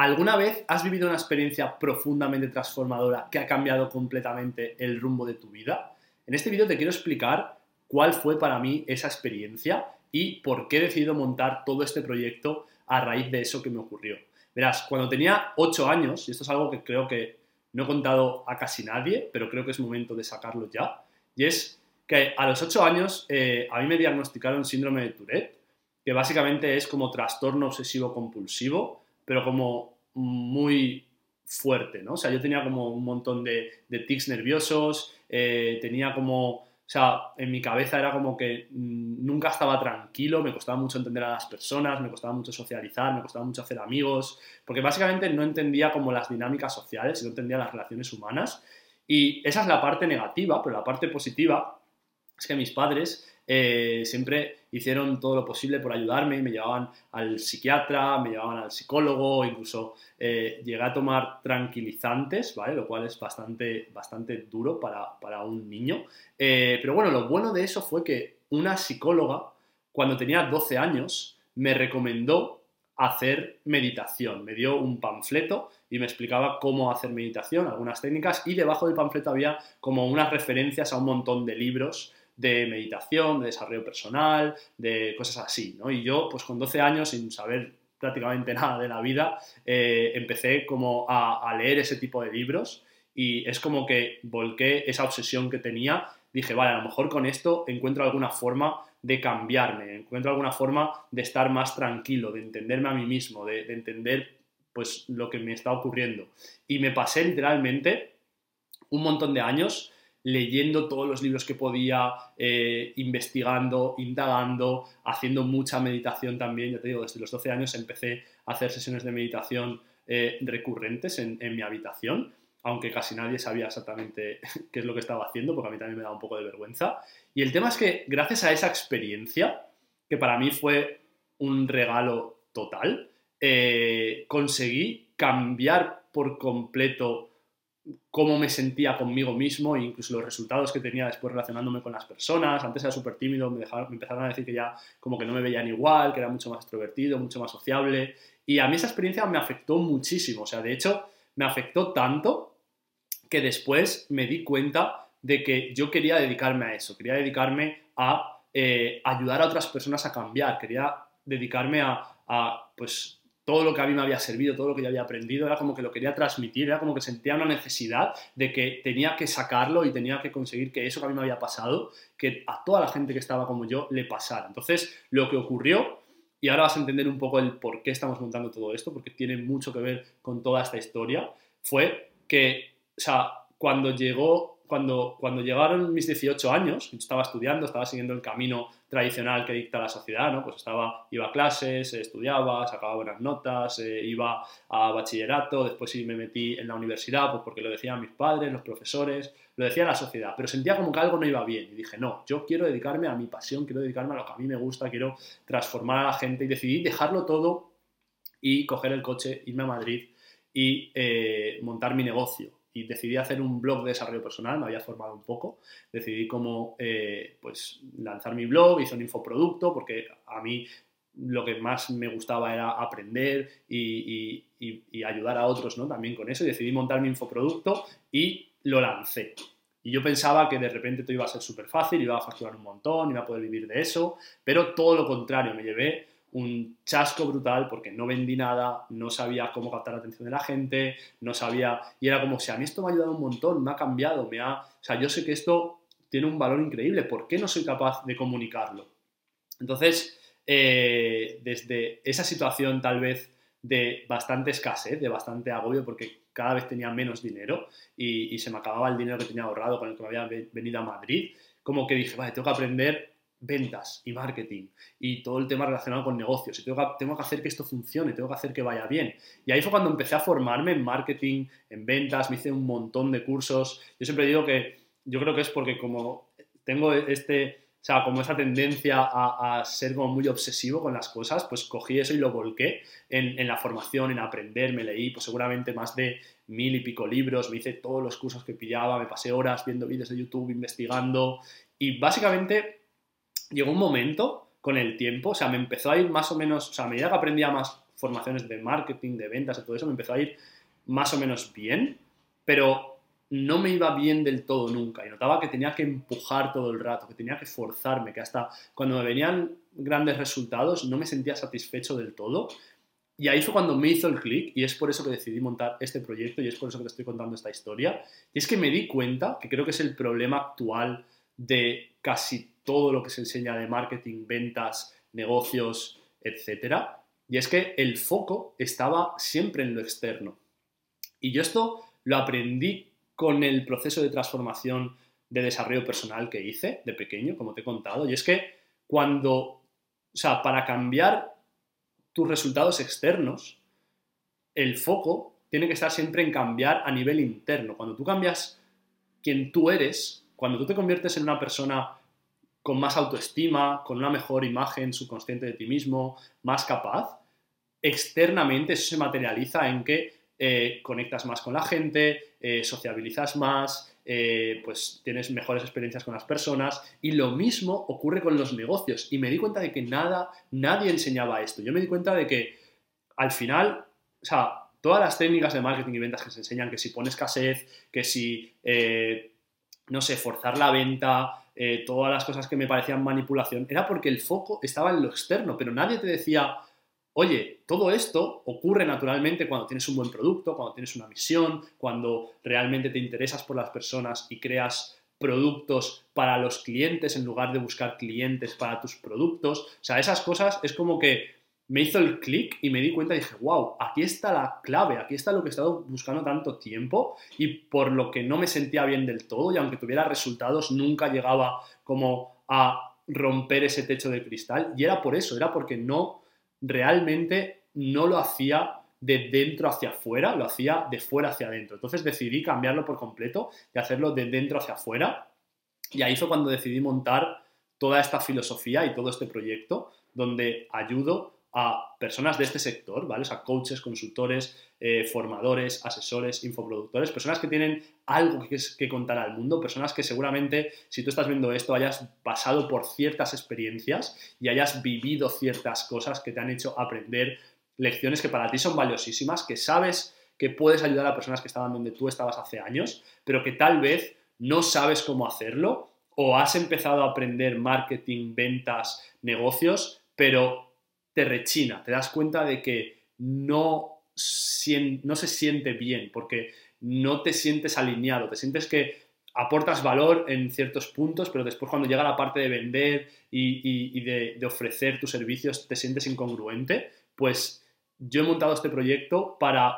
¿Alguna vez has vivido una experiencia profundamente transformadora que ha cambiado completamente el rumbo de tu vida? En este vídeo te quiero explicar cuál fue para mí esa experiencia y por qué he decidido montar todo este proyecto a raíz de eso que me ocurrió. Verás, cuando tenía 8 años, y esto es algo que creo que no he contado a casi nadie, pero creo que es momento de sacarlo ya, y es que a los 8 años eh, a mí me diagnosticaron síndrome de Tourette, que básicamente es como trastorno obsesivo compulsivo, pero como muy fuerte, ¿no? O sea, yo tenía como un montón de, tics nerviosos, eh, tenía como, o sea, en mi cabeza era como que mm, nunca estaba tranquilo, me costaba mucho entender a las personas, me costaba mucho socializar, me costaba mucho hacer amigos, porque básicamente no entendía como las dinámicas sociales, no entendía las relaciones humanas. Y esa es la parte negativa, pero la parte positiva es que mis padres eh, siempre hicieron todo lo posible por ayudarme, me llevaban al psiquiatra, me llevaban al psicólogo, incluso eh, llegué a tomar tranquilizantes, ¿vale? Lo cual es bastante, bastante duro para, un niño. Eh, pero bueno, lo bueno de eso fue que una psicóloga, cuando tenía 12 años, me recomendó hacer meditación. Me dio un panfleto y me explicaba cómo hacer meditación, algunas técnicas, y debajo del panfleto había como unas referencias a un montón de libros de meditación, de desarrollo personal, de cosas así, ¿no? Y yo, pues con 12 años, sin saber prácticamente nada de la vida, eh, empecé como a, leer ese tipo de libros y es como que volqué esa obsesión que tenía, dije, vale, a lo mejor con esto encuentro alguna forma de cambiarme, encuentro alguna forma de estar más tranquilo, de entenderme a mí mismo, de, de entender pues lo que me está ocurriendo. Y me pasé literalmente un montón de años leyendo todos los libros que podía, eh, investigando, indagando, haciendo mucha meditación también. Ya te digo, desde los 12 años empecé a hacer sesiones de meditación eh, recurrentes en, mi habitación, aunque casi nadie sabía exactamente qué es lo que estaba haciendo, porque a mí también me daba un poco de vergüenza. Y el tema es que gracias a esa experiencia, que para mí fue un regalo total, eh, conseguí cambiar por completo cómo me sentía conmigo mismo e incluso los resultados que tenía después relacionándome con las personas. Antes era súper tímido, me, empezaron a decir que ya como que no me veían igual, que era mucho más extrovertido, mucho más sociable. Y a mí esa experiencia me afectó muchísimo. O sea, de hecho, me afectó tanto que después me di cuenta de que yo quería dedicarme a eso, quería dedicarme a eh, ayudar a otras personas a cambiar, quería dedicarme a pues, todo lo que a mí me había servido, todo lo que yo había aprendido, era como que lo quería transmitir, era como que sentía una necesidad de que tenía que sacarlo y tenía que conseguir que eso que a mí me había pasado, que a toda la gente que estaba como yo le pasara. Entonces, lo que ocurrió, y ahora vas a entender un poco el por qué estamos montando todo esto, porque tiene mucho que ver con toda esta historia, fue que, o sea, cuando llegó cuando, cuando llegaron mis 18 años, estaba estudiando, estaba siguiendo el camino tradicional que dicta la sociedad, ¿no? Pues estaba, iba a clases, estudiaba, sacaba buenas notas, eh, iba a bachillerato, después sí me metí en la universidad, pues porque lo decían mis padres, los profesores, lo decía la sociedad, pero sentía como que algo no iba bien y dije, no, yo quiero dedicarme a mi pasión, quiero dedicarme a lo que a mí me gusta, quiero transformar a la gente y decidí dejarlo todo y coger el coche, irme a Madrid y eh, montar mi negocio y decidí hacer un blog de desarrollo personal, me había formado un poco, decidí cómo eh, pues, lanzar mi blog, hice un infoproducto, porque a mí lo que más me gustaba era aprender y, ayudar a otros ¿no? también con eso, decidí montar mi infoproducto y lo lancé. Y yo pensaba que de repente todo iba a ser súper fácil, iba a facturar un montón, iba a poder vivir de eso, pero todo lo contrario, me llevé un chasco brutal porque no vendí nada, no sabía cómo captar la atención de la gente, no sabía, y era como, si a mí esto me ha ayudado un montón, me ha cambiado, me ha, o sea, yo sé que esto tiene un valor increíble, ¿por qué no soy capaz de comunicarlo? Entonces, eh, desde esa situación tal vez de bastante escasez, de bastante agobio, porque cada vez tenía menos dinero y, y se me acababa el dinero que tenía ahorrado con el que me había venido a Madrid, como que dije, vale, tengo que aprender ventas y marketing y todo el tema relacionado con negocios y tengo que, tengo que, hacer que esto funcione, tengo que hacer que vaya bien. Y ahí fue cuando empecé a formarme en marketing, en ventas, me hice un montón de cursos. Yo siempre digo que yo creo que es porque como tengo este, o sea, como esa tendencia a, ser como muy obsesivo con las cosas, pues cogí eso y lo volqué en, en la formación, en aprender, me leí pues seguramente más de mil y pico libros, me hice todos los cursos que pillaba, me pasé horas viendo vídeos de YouTube, investigando y básicamente llegó un momento con el tiempo, o sea, me empezó a ir más o menos, o sea, a medida que aprendía más formaciones de marketing, de ventas, y todo eso, me empezó a ir más o menos bien, pero no me iba bien del todo nunca y notaba que tenía que empujar todo el rato, que tenía que forzarme, que hasta cuando me venían grandes resultados no me sentía satisfecho del todo. Y ahí fue cuando me hizo el clic y es por eso que decidí montar este proyecto y es por eso que te estoy contando esta historia. Y es que me di cuenta, que creo que es el problema actual de casi todo lo que se enseña de marketing, ventas, negocios, etc. Y es que el foco estaba siempre en lo externo. Y yo esto lo aprendí con el proceso de transformación de desarrollo personal que hice de pequeño, como te he contado. Y es que cuando, o sea, para cambiar tus resultados externos, el foco tiene que estar siempre en cambiar a nivel interno. Cuando tú cambias quien tú eres, cuando tú te conviertes en una persona con más autoestima, con una mejor imagen subconsciente de ti mismo, más capaz, externamente eso se materializa en que eh, conectas más con la gente, eh, sociabilizas más, eh, pues tienes mejores experiencias con las personas y lo mismo ocurre con los negocios y me di cuenta de que nada, nadie enseñaba esto. Yo me di cuenta de que al final, o sea, todas las técnicas de marketing y ventas que se enseñan, que si pones escasez, que si, no sé, forzar la venta, todas las cosas que me parecían manipulación, era porque el foco estaba en lo externo, pero nadie te decía, Oye, todo esto ocurre naturalmente cuando tienes un buen producto, cuando tienes una misión, cuando realmente te interesas por las personas y creas productos para los clientes en lugar de buscar clientes para tus productos. O sea, esas cosas es como que me hizo el clic y me di cuenta y dije, wow, aquí está la clave, aquí está lo que he estado buscando tanto tiempo y por lo que no me sentía bien del todo y aunque tuviera resultados nunca llegaba como a romper ese techo de cristal y era por eso, era porque no realmente no lo hacía de dentro hacia afuera, lo hacía de fuera hacia adentro. Entonces decidí cambiarlo por completo y hacerlo de dentro hacia afuera. Y ahí fue cuando decidí montar toda esta filosofía y todo este proyecto donde ayudo a personas de este sector, ¿vale? O sea, coaches, consultores, eh, formadores, asesores, infoproductores, personas que tienen algo que, que, contar al mundo, personas que seguramente, si tú estás viendo esto, hayas pasado por ciertas experiencias y hayas vivido ciertas cosas que te han hecho aprender lecciones que para ti son valiosísimas, que sabes que puedes ayudar a personas que estaban donde tú estabas hace años, pero que tal vez no sabes cómo hacerlo o has empezado a aprender marketing, ventas, negocios, pero te rechina, te das cuenta de que no, se siente bien, porque no te sientes alineado, te sientes que aportas valor en ciertos puntos, pero después cuando llega la parte de vender y, de, de, ofrecer tus servicios te sientes incongruente, pues yo he montado este proyecto para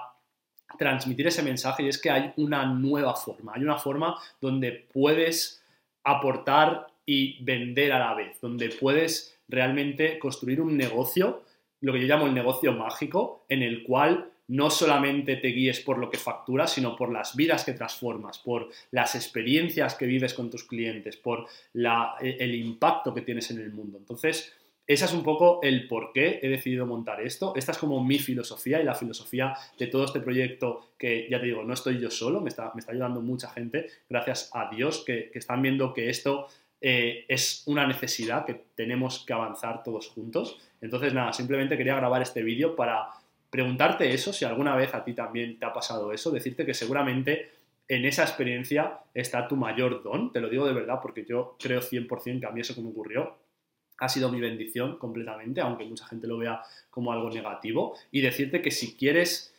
transmitir ese mensaje y es que hay una nueva forma, hay una forma donde puedes aportar y vender a la vez, donde puedes realmente construir un negocio, lo que yo llamo el negocio mágico, en el cual no solamente te guíes por lo que facturas, sino por las vidas que transformas, por las experiencias que vives con tus clientes, por e, el impacto que tienes en el mundo. Entonces, ese es un poco el por qué he decidido montar esto. Esta es como mi filosofía y la filosofía de todo este proyecto que, ya te digo, no estoy yo solo, me está, me está ayudando mucha gente, gracias a Dios, que, que están viendo que esto eh, es una necesidad que tenemos que avanzar todos juntos. Entonces, nada, simplemente quería grabar este vídeo para preguntarte eso, si alguna vez a ti también te ha pasado eso, decirte que seguramente en esa experiencia está tu mayor don, te lo digo de verdad porque yo creo 100% que a mí eso que me ocurrió ha sido mi bendición completamente, aunque mucha gente lo vea como algo negativo, y decirte que si quieres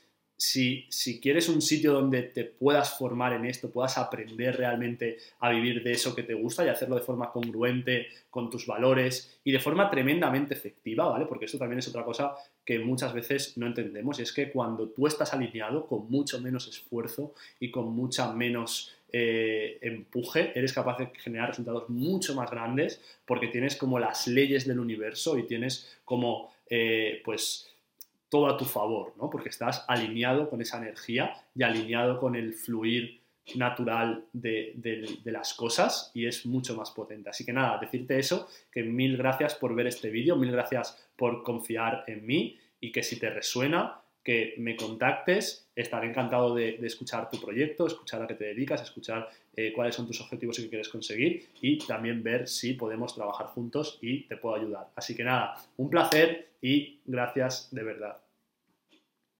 si, quieres un sitio donde te puedas formar en esto, puedas aprender realmente a vivir de eso que te gusta y hacerlo de forma congruente con tus valores y de forma tremendamente efectiva, ¿vale? Porque esto también es otra cosa que muchas veces no entendemos y es que cuando tú estás alineado con mucho menos esfuerzo y con mucha menos eh, empuje, eres capaz de generar resultados mucho más grandes porque tienes como las leyes del universo y tienes como, eh, pues, todo a tu favor, ¿no? Porque estás alineado con esa energía y alineado con el fluir natural de, las cosas y es mucho más potente. Así que nada, decirte eso, que mil gracias por ver este vídeo, mil gracias por confiar en mí y que si te resuena, que me contactes, estaré encantado de, escuchar tu proyecto, escuchar a qué te dedicas, escuchar eh, cuáles son tus objetivos y qué quieres conseguir y también ver si podemos trabajar juntos y te puedo ayudar. Así que nada, un placer y gracias de verdad.